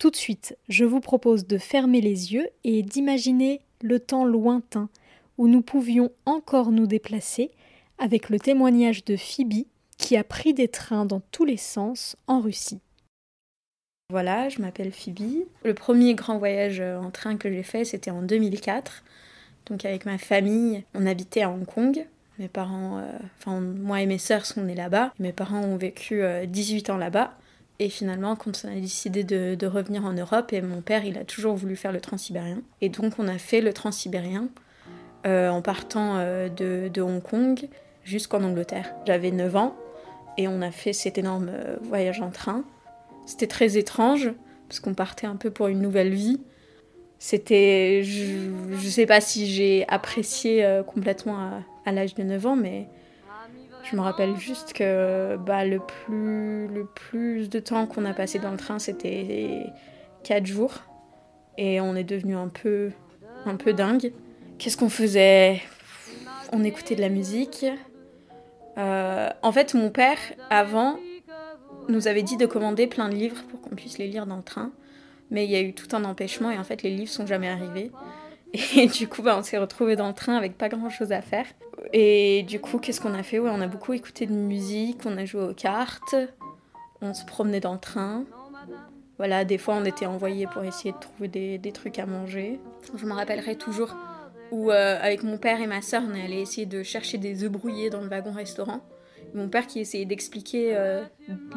Tout de suite, je vous propose de fermer les yeux et d'imaginer le temps lointain où nous pouvions encore nous déplacer avec le témoignage de Phoebe qui a pris des trains dans tous les sens en Russie. Voilà, je m'appelle Phoebe. Le premier grand voyage en train que j'ai fait, c'était en 2004. Donc avec ma famille, on habitait à Hong Kong. Mes parents, euh, enfin moi et mes sœurs sont nés là-bas. Mes parents ont vécu 18 euh, ans là-bas. Et finalement, quand on a décidé de, revenir en Europe, et mon père, il a toujours voulu faire le transsibérien. Et donc, on a fait le transsibérien euh, en partant euh, de, Hong Kong jusqu'en Angleterre. J'avais 9 ans et on a fait cet énorme euh, voyage en train. C'était très étrange parce qu'on partait un peu pour une nouvelle vie. C'était. Je ne sais pas si j'ai apprécié complètement à, à l'âge de 9 ans, mais je me rappelle juste que bah, le, plus, le plus de temps qu'on a passé dans le train, c'était 4 jours. Et on est devenu un peu, un peu dingue. Qu'est-ce qu'on faisait? On écoutait de la musique. Euh, en fait, mon père, avant, nous avait dit de commander plein de livres pour qu'on puisse les lire dans le train. Mais il y a eu tout un empêchement et en fait, les livres sont jamais arrivés. Et du coup, bah, on s'est retrouvés dans le train avec pas grand chose à faire. Et du coup, qu'est-ce qu'on a fait? On a beaucoup écouté de musique, on a joué aux cartes, on se promenait dans le train. Voilà, des fois on était envoyés pour essayer de trouver des, trucs à manger. Je me rappellerai toujours où, euh, avec mon père et ma soeur, on est allé essayer de chercher des œufs brouillés dans le wagon-restaurant. Mon père qui essayait d'expliquer euh,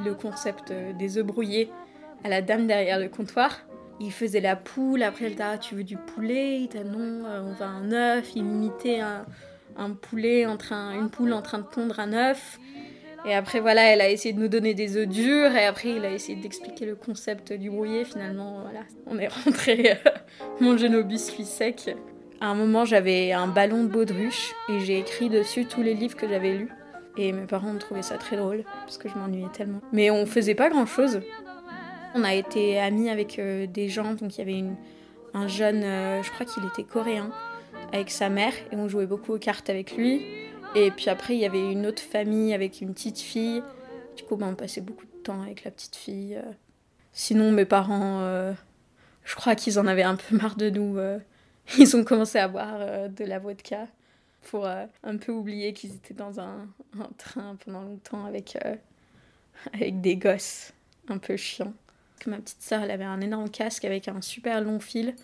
le concept euh, des œufs brouillés à la dame derrière le comptoir il faisait la poule, après elle t'a tu veux du poulet, il t'a non, on va un œuf, il imitait un, un poulet en train, une poule en train de pondre un œuf. Et après, voilà, elle a essayé de nous donner des œufs durs. Et après, il a essayé d'expliquer le concept du brouillé. Finalement, voilà, on est rentré euh, manger nos biscuits secs. À un moment, j'avais un ballon de baudruche et j'ai écrit dessus tous les livres que j'avais lus. Et mes parents ont trouvé ça très drôle parce que je m'ennuyais tellement. Mais on faisait pas grand chose. On a été amis avec euh, des gens. Donc, il y avait un jeune, euh, je crois qu'il était coréen avec sa mère et on jouait beaucoup aux cartes avec lui. Et puis après, il y avait une autre famille avec une petite fille. Du coup, ben, on passait beaucoup de temps avec la petite fille. Euh. Sinon, mes parents, euh, je crois qu'ils en avaient un peu marre de nous. Euh. Ils ont commencé à boire de la vodka pour un peu oublier qu'ils étaient dans un, un, train pendant longtemps avec, avec des gosses un peu chiants. ma petite sœur, elle avait un énorme casque avec un super long fil.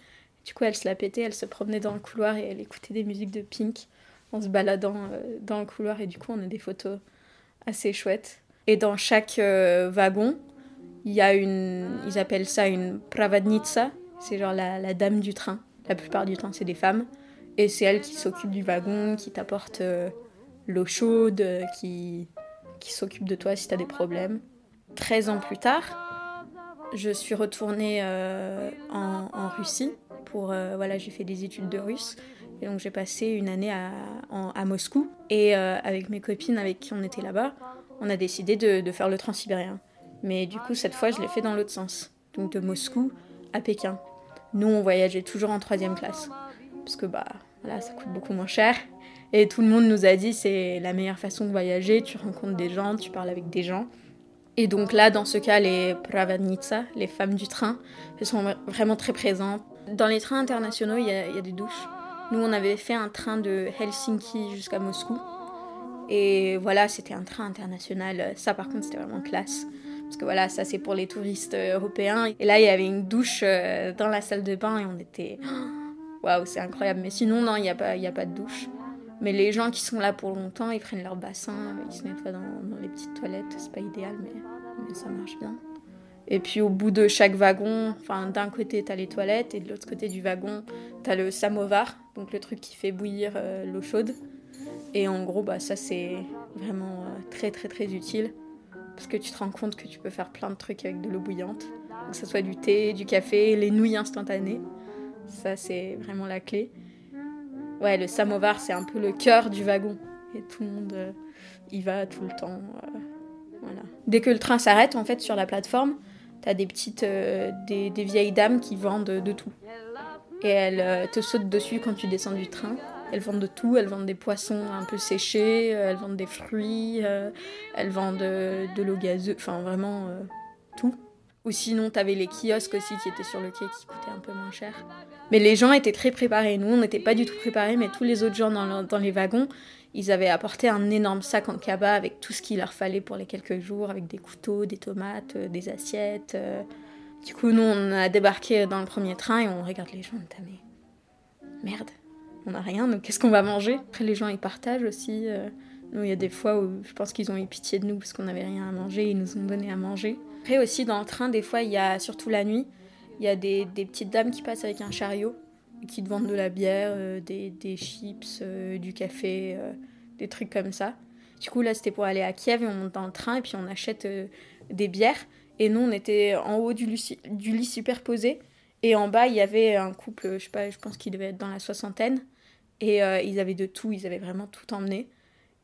Du coup, elle se la pétait, elle se promenait dans le couloir et elle écoutait des musiques de Pink en se baladant euh, dans le couloir. Et du coup, on a des photos assez chouettes. Et dans chaque euh, wagon, il y a une. Ils appellent ça une pravadnitsa. C'est genre la, dame du train. La plupart du temps, c'est des femmes. Et c'est elle qui s'occupe du wagon, qui t'apporte euh, l'eau chaude, qui, qui s'occupe de toi si tu as des problèmes. 13 ans plus tard, je suis retournée en Russie euh, voilà, j'ai fait des études de russe. Et donc j'ai passé une année à, Moscou. Et euh, avec mes copines avec qui on était là-bas, on a décidé de, de faire le transsibérien. Mais du coup, cette fois, je l'ai fait dans l'autre sens. Donc de Moscou à Pékin. Nous, on voyageait toujours en troisième classe. Parce que bah, voilà, ça coûte beaucoup moins cher. Et tout le monde nous a dit c'est la meilleure façon de voyager. Tu rencontres des gens, tu parles avec des gens. Et donc là, dans ce cas, les pravanitsa, les femmes du train, elles sont vraiment très présentes. Dans les trains internationaux, il y, a, des douches. Nous, on avait fait un train de Helsinki jusqu'à Moscou. Et voilà, c'était un train international. Ça, par contre, c'était vraiment classe. Parce que voilà, ça, c'est pour les touristes euh, européens. Et là, il y avait une douche euh, dans la salle de bain et on était. Waouh, c'est incroyable. Mais sinon, non, il n'y a, pas, a pas de douche. Mais les gens qui sont là pour longtemps, ils prennent leur bassin, ils se nettoient dans, dans les petites toilettes. C'est pas idéal, mais ça marche bien. Et puis au bout de chaque wagon, enfin d'un côté t'as les toilettes et de l'autre côté du wagon t'as le samovar, donc le truc qui fait bouillir euh, l'eau chaude. Et en gros bah ça c'est vraiment euh, très très très utile parce que tu te rends compte que tu peux faire plein de trucs avec de l'eau bouillante, que ce soit du thé, du café, les nouilles instantanées. Ça c'est vraiment la clé. Ouais, le samovar c'est un peu le cœur du wagon et tout le monde euh, y va tout le temps. voilà. Dès que le train s'arrête en fait sur la plateforme, t'as des petites euh, des, vieilles dames qui vendent de, tout. Et elles euh, te sautent dessus quand tu descends du train. Elles vendent de tout, elles vendent des poissons un peu séchés, euh, elles vendent des fruits, elles vendent de, l'eau gazeuse, enfin vraiment tout. Ou sinon, t'avais les kiosques aussi qui étaient sur le quai qui coûtaient un peu moins cher. Mais les gens étaient très préparés. Nous, on n'était pas du tout préparés, mais tous les autres gens dans, les wagons, ils avaient apporté un énorme sac en cabas avec tout ce qu'il leur fallait pour les quelques jours, avec des couteaux, des tomates, euh, des assiettes. euh. Du coup, nous, on a débarqué dans le premier train et on regarde les gens, on mais merde, on n'a rien, donc qu'est-ce qu'on va manger? Après, les gens, ils partagent aussi. euh. Il y a des fois où je pense qu'ils ont eu pitié de nous parce qu'on n'avait rien à manger, ils nous ont donné à manger. Après aussi, dans le train, des fois, il y a, surtout la nuit, il y a des, des petites dames qui passent avec un chariot et qui te vendent de la bière, euh, des, des chips, euh, du café, euh, des trucs comme ça. Du coup, là, c'était pour aller à Kiev et on monte dans le train et puis on achète des bières. Et nous, on était en haut du lit, superposé. Et en bas, il y avait un couple, je sais pas, je pense qu'ils devaient être dans la soixantaine. Et ils avaient de tout, ils avaient vraiment tout emmené.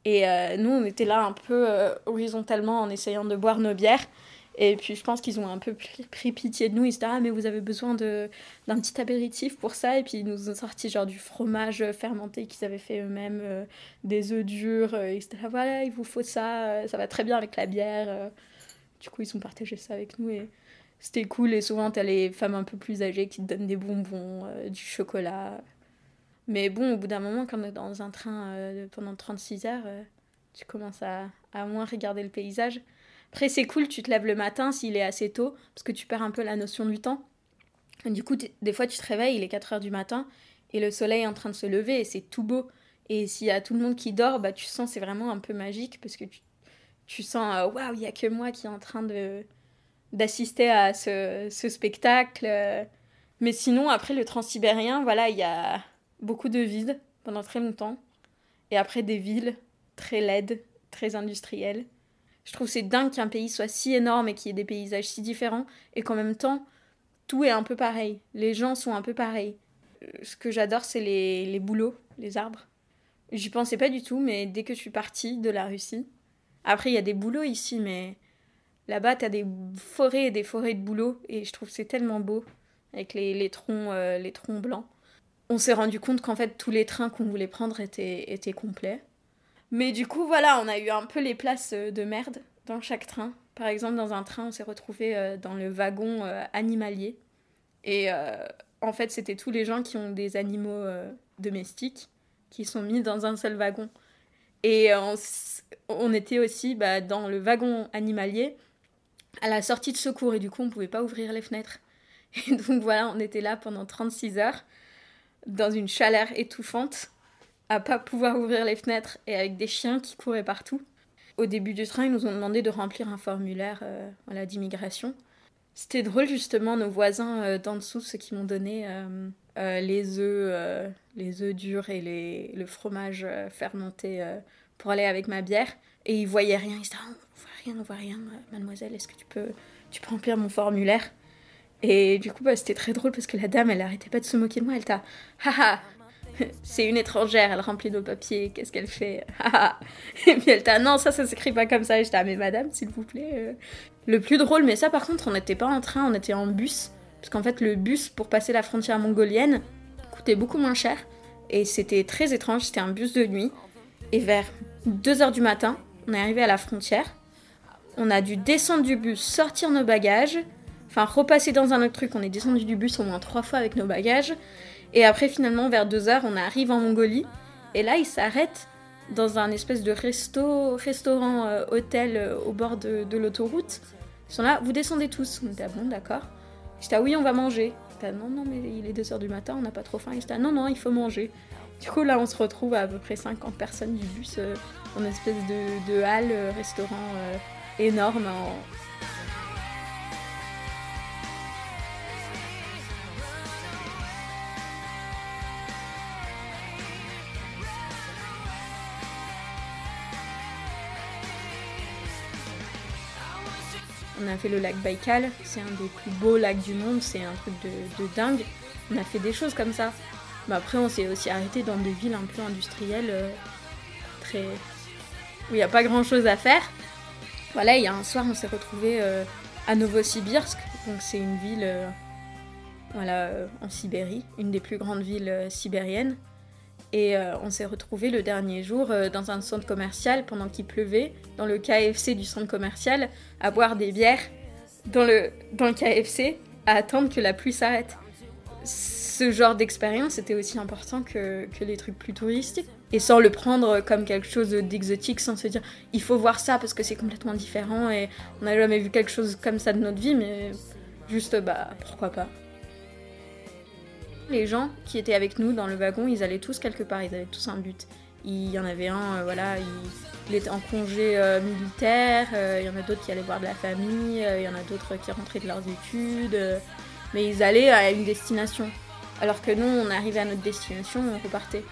Et euh, nous, on était là un peu euh, horizontalement en essayant de boire nos bières. Et puis je pense qu'ils ont un peu pris, pitié de nous. Ils se disaient Ah, mais vous avez besoin d'un petit apéritif pour ça. Et puis ils nous ont sorti genre du fromage fermenté qu'ils avaient fait eux-mêmes, euh, des œufs durs. Ils étaient là Voilà, il vous faut ça, ça va très bien avec la bière. Du coup, ils ont partagé ça avec nous. Et c'était cool. Et souvent, t'as les femmes un peu plus âgées qui te donnent des bonbons, du chocolat. Mais bon, au bout d'un moment, quand on est dans un train euh, pendant 36 heures, euh, tu commences à, à moins regarder le paysage. Après, c'est cool, tu te lèves le matin s'il est assez tôt, parce que tu perds un peu la notion du temps. Du coup, des fois, tu te réveilles, il est 4 heures du matin, et le soleil est en train de se lever, et c'est tout beau. Et s'il y a tout le monde qui dort, bah, tu sens c'est vraiment un peu magique, parce que tu, tu sens, euh, waouh, il n'y a que moi qui est en train de d'assister à ce, ce spectacle. Mais sinon, après le transsibérien, voilà, il y a beaucoup de vide pendant très longtemps. Et après des villes très laides, très industrielles. Je trouve c'est dingue qu'un pays soit si énorme et qu'il y ait des paysages si différents et qu'en même temps, tout est un peu pareil. Les gens sont un peu pareils. Euh, Ce que j'adore, c'est les, les bouleaux, les arbres. J'y pensais pas du tout, mais dès que je suis partie de la Russie, après il y a des bouleaux ici, mais là-bas t'as des forêts et des forêts de bouleaux et je trouve c'est tellement beau avec les, les troncs, euh, les troncs blancs. On s'est rendu compte qu'en fait tous les trains qu'on voulait prendre étaient, étaient complets. Mais du coup, voilà, on a eu un peu les places euh, de merde dans chaque train. Par exemple, dans un train, on s'est retrouvé euh, dans le wagon euh, animalier. Et en fait, c'était tous les gens qui ont des animaux domestiques qui sont mis dans un seul wagon. Et on, on était aussi bah, dans le wagon animalier à la sortie de secours. Et du coup, on pouvait pas ouvrir les fenêtres. Et donc voilà, on était là pendant 36 heures dans une chaleur étouffante à pas pouvoir ouvrir les fenêtres et avec des chiens qui couraient partout. Au début du train, ils nous ont demandé de remplir un formulaire euh, voilà, d'immigration. C'était drôle justement, nos voisins euh, d'en dessous, ceux qui m'ont donné euh, euh, les œufs, euh, les œufs durs et le fromage euh, fermenté euh, pour aller avec ma bière. Et ils voyaient rien, ils disaient ah, on voit rien, on voit rien, mademoiselle, est-ce que tu peux, tu peux remplir mon formulaire? Et du coup, bah, c'était très drôle parce que la dame, elle arrêtait pas de se moquer de moi, elle t'a haha c'est une étrangère, elle remplit nos papiers, qu'est-ce qu'elle fait Haha. Et puis elle t'a non, ça, ça s'écrit pas comme ça. Et j'étais, ah, mais madame, s'il vous plaît. euh. Le plus drôle, mais ça par contre, on n'était pas en train, on était en bus. Parce qu'en fait, le bus pour passer la frontière mongolienne coûtait beaucoup moins cher. Et c'était très étrange, c'était un bus de nuit. Et vers 2h du matin, on est arrivé à la frontière. On a dû descendre du bus, sortir nos bagages. Enfin, repasser dans un autre truc. On est descendu du bus au moins trois fois avec nos bagages. Et après, finalement, vers 2h, on arrive en Mongolie. Et là, ils s'arrêtent dans un espèce de resto, restaurant, euh, hôtel euh, au bord de, l'autoroute. Ils sont là, vous descendez tous. On était, ah bon, d'accord. J'étais, ah oui, on va manger. J'étais, ah non, non, mais il est 2h du matin, on n'a pas trop faim. Étaient, ah non, non, il faut manger. Du coup, là, on se retrouve à, peu près 50 personnes du bus, euh, en espèce de, de halle, restaurant énorme. en- On a fait le lac Baïkal, c'est un des plus beaux lacs du monde, c'est un truc de, dingue. On a fait des choses comme ça. Mais après, on s'est aussi arrêté dans des villes un peu industrielles, euh, où il n'y a pas grand chose à faire. Voilà, il y a un soir, on s'est retrouvé à Novosibirsk, donc c'est une ville euh, voilà, euh, en Sibérie, une des plus grandes villes euh, sibériennes. Et euh, on s'est retrouvé le dernier jour euh, dans un centre commercial pendant qu'il pleuvait, dans le KFC du centre commercial, à boire des bières dans le, dans le KFC à attendre que la pluie s'arrête. Ce genre d'expérience était aussi important que, que les trucs plus touristiques. Et sans le prendre comme quelque chose d'exotique, sans se dire il faut voir ça parce que c'est complètement différent et on n'a jamais vu quelque chose comme ça de notre vie, mais juste bah pourquoi pas. Les gens qui étaient avec nous dans le wagon, ils allaient tous quelque part, ils avaient tous un but. Il y en avait un, euh, voilà, il, était en congé euh, militaire, euh, il y en a d'autres qui allaient voir de la famille, il y en a d'autres qui rentraient de leurs études, mais ils allaient à une destination. Alors que nous, on arrivait à notre destination, on repartait.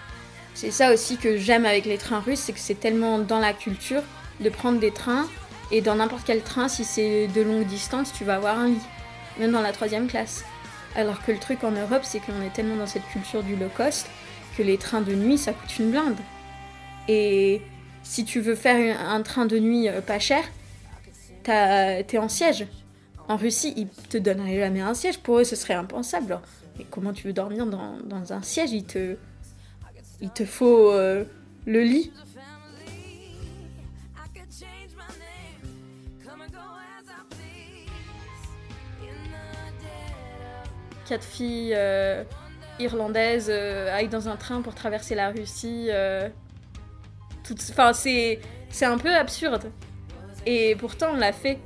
C'est ça aussi que j'aime avec les trains russes, c'est que c'est tellement dans la culture de prendre des trains, et dans n'importe quel train, si c'est de longue distance, tu vas avoir un lit, même dans la troisième classe. Alors que le truc en Europe, c'est qu'on est tellement dans cette culture du low cost que les trains de nuit, ça coûte une blinde. Et si tu veux faire un train de nuit euh, pas cher, t'es en siège. En Russie, ils te donneraient jamais un siège. Pour eux, ce serait impensable. Mais comment tu veux dormir dans, un siège? Il te, il te faut euh, le lit. Quatre filles euh, irlandaises aillent dans un train pour traverser la Russie. Enfin, c'est, c'est un peu absurde. Et pourtant, on l'a fait.